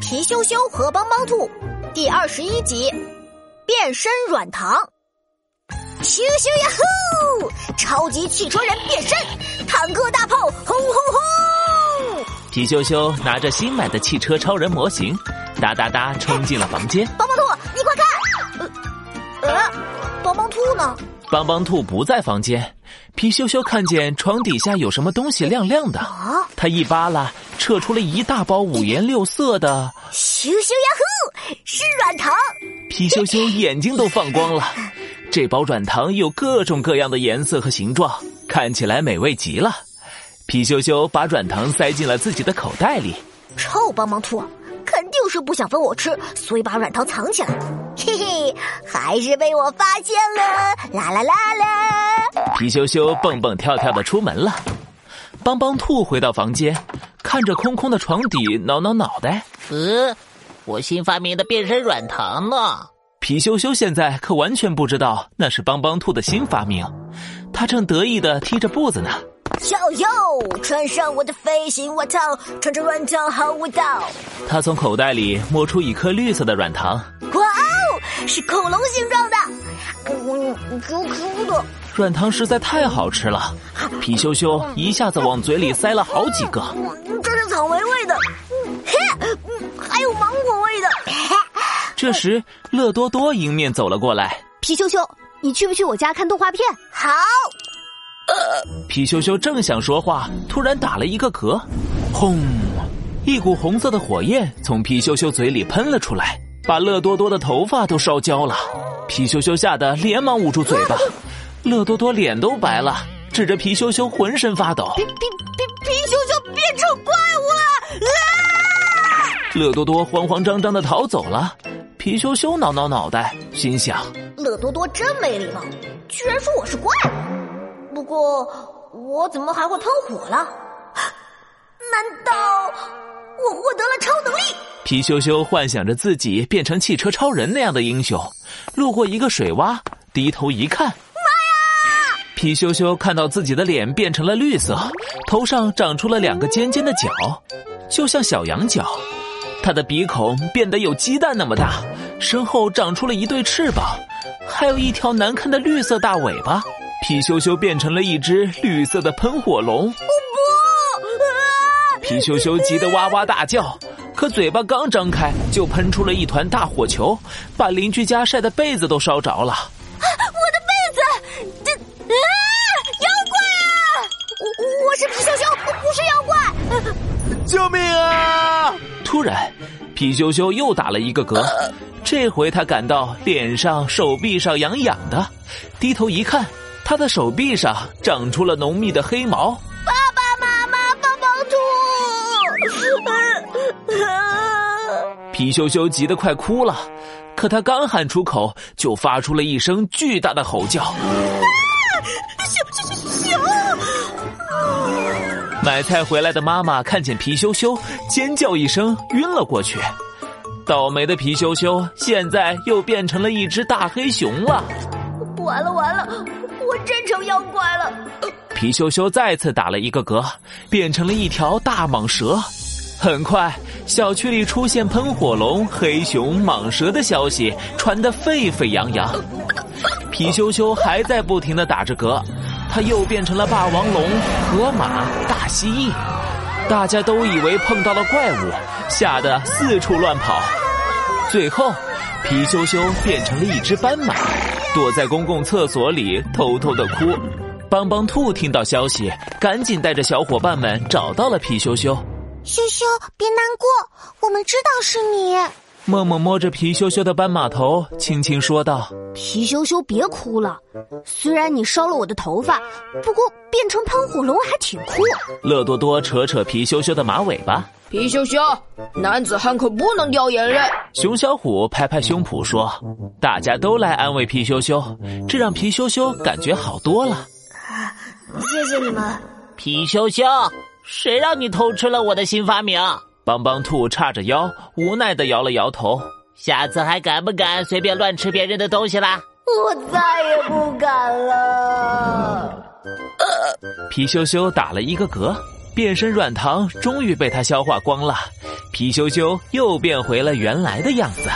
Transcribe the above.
皮羞羞和帮帮兔第二十一集变身软糖。咻咻呀呼！超级汽车人变身，坦克大炮轰轰轰！皮羞羞拿着新买的汽车超人模型，哒哒哒冲进了房间。帮帮兔，你快看！呃，呃，帮帮兔呢？帮帮兔不在房间。皮羞羞看见床底下有什么东西亮亮的，啊，他一扒拉，撤出了一大包五颜六色的。咻咻呀呼！是软糖。皮羞羞眼睛都放光了。这包软糖有各种各样的颜色和形状，看起来美味极了。皮羞羞把软糖塞进了自己的口袋里。臭帮帮兔，肯定是不想分我吃，所以把软糖藏起来。嘿嘿，还是被我发现了！啦啦啦啦！皮羞羞蹦蹦跳跳的出门了。帮帮兔回到房间，看着空空的床底，挠挠脑袋。呃，我新发明的变身软糖呢？皮羞羞现在可完全不知道那是帮帮兔的新发明，他正得意的踢着步子呢。小优，穿上我的飞行外套，穿着软糖好味道。他从口袋里摸出一颗绿色的软糖，哇哦，是恐龙形状的，嗯，Q Q 的。软糖实在太好吃了，皮羞羞一下子往嘴里塞了好几个。嗯，这是草莓味的，嗯，嘿，嗯，还有芒果味的。这时，乐多多迎面走了过来。皮羞羞，你去不去我家看动画片？好，皮羞羞正想说话，突然打了一个嗝，轰！一股红色的火焰从皮羞羞嘴里喷了出来，把乐多多的头发都烧焦了。皮羞羞吓得连忙捂住嘴巴，乐多多脸都白了，指着皮羞羞浑身发抖。皮皮皮皮羞羞变成怪物了！啊！乐多多慌慌张张的逃走了。皮羞羞挠挠脑袋，心想：乐多多真没礼貌，居然说我是怪物。不过我怎么还会喷火了？难道我获得了超能力？皮羞羞幻想着自己变成汽车超人那样的英雄，路过一个水洼，低头一看！皮羞羞看到自己的脸变成了绿色，头上长出了两个尖尖的角，就像小羊角。他的鼻孔变得有鸡蛋那么大，身后长出了一对翅膀，还有一条难看的绿色大尾巴。皮羞羞变成了一只绿色的喷火龙。不！皮羞羞急得哇哇大叫，可嘴巴刚张开，就喷出了一团大火球，把邻居家晒的被子都烧着了。皮羞羞又打了一个嗝，这回他感到脸上、手臂上痒痒的，低头一看，他的手臂上长出了浓密的黑毛。爸爸妈妈，帮帮兔！皮羞羞急得快哭了，可他刚喊出口，就发出了一声巨大的吼叫。啊！买菜回来的妈妈看见皮羞羞，尖叫一声，晕了过去。倒霉的皮羞羞现在又变成了一只大黑熊了。完了完了，我真成妖怪了！皮羞羞再次打了一个嗝，变成了一条大蟒蛇。很快，小区里出现喷火龙、黑熊、蟒蛇的消息，传得沸沸扬扬。皮羞羞还在不停的打着嗝。他又变成了霸王龙、河马、大蜥蜴，大家都以为碰到了怪物，吓得四处乱跑。最后，皮羞羞变成了一只斑马，躲在公共厕所里偷偷的哭。帮帮兔听到消息，赶紧带着小伙伴们找到了皮羞羞。羞羞，别难过，我们知道是你。默默摸着皮羞羞的斑马头，轻轻说道：“皮羞羞，别哭了。虽然你烧了我的头发，不过变成喷火龙还挺酷。”乐多多扯扯皮羞羞的马尾巴：“皮羞羞，男子汉可不能掉眼泪。”熊小虎拍拍胸脯说：“大家都来安慰皮羞羞，这让皮羞羞感觉好多了。”谢谢你们，皮羞羞，谁让你偷吃了我的新发明？帮帮兔叉着腰，无奈的摇了摇头。下次还敢不敢随便乱吃别人的东西啦？我再也不敢了。皮羞羞打了一个嗝，变身软糖终于被他消化光了，皮羞羞又变回了原来的样子。